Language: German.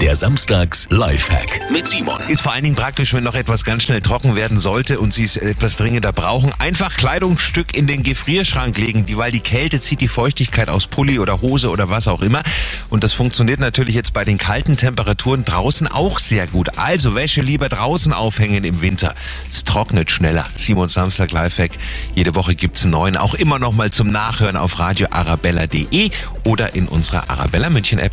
Der Samstags Lifehack mit Simon. Ist vor allen Dingen praktisch, wenn noch etwas ganz schnell trocken werden sollte und Sie es etwas dringender brauchen. Einfach Kleidungsstück in den Gefrierschrank legen, die, weil die Kälte zieht die Feuchtigkeit aus Pulli oder Hose oder was auch immer. Und das funktioniert natürlich jetzt bei den kalten Temperaturen draußen auch sehr gut. Also Wäsche lieber draußen aufhängen im Winter. Es trocknet schneller. Simon Samstag Lifehack. Jede Woche gibt's einen neuen. Auch immer noch mal zum Nachhören auf radioarabella.de oder in unserer Arabella München App.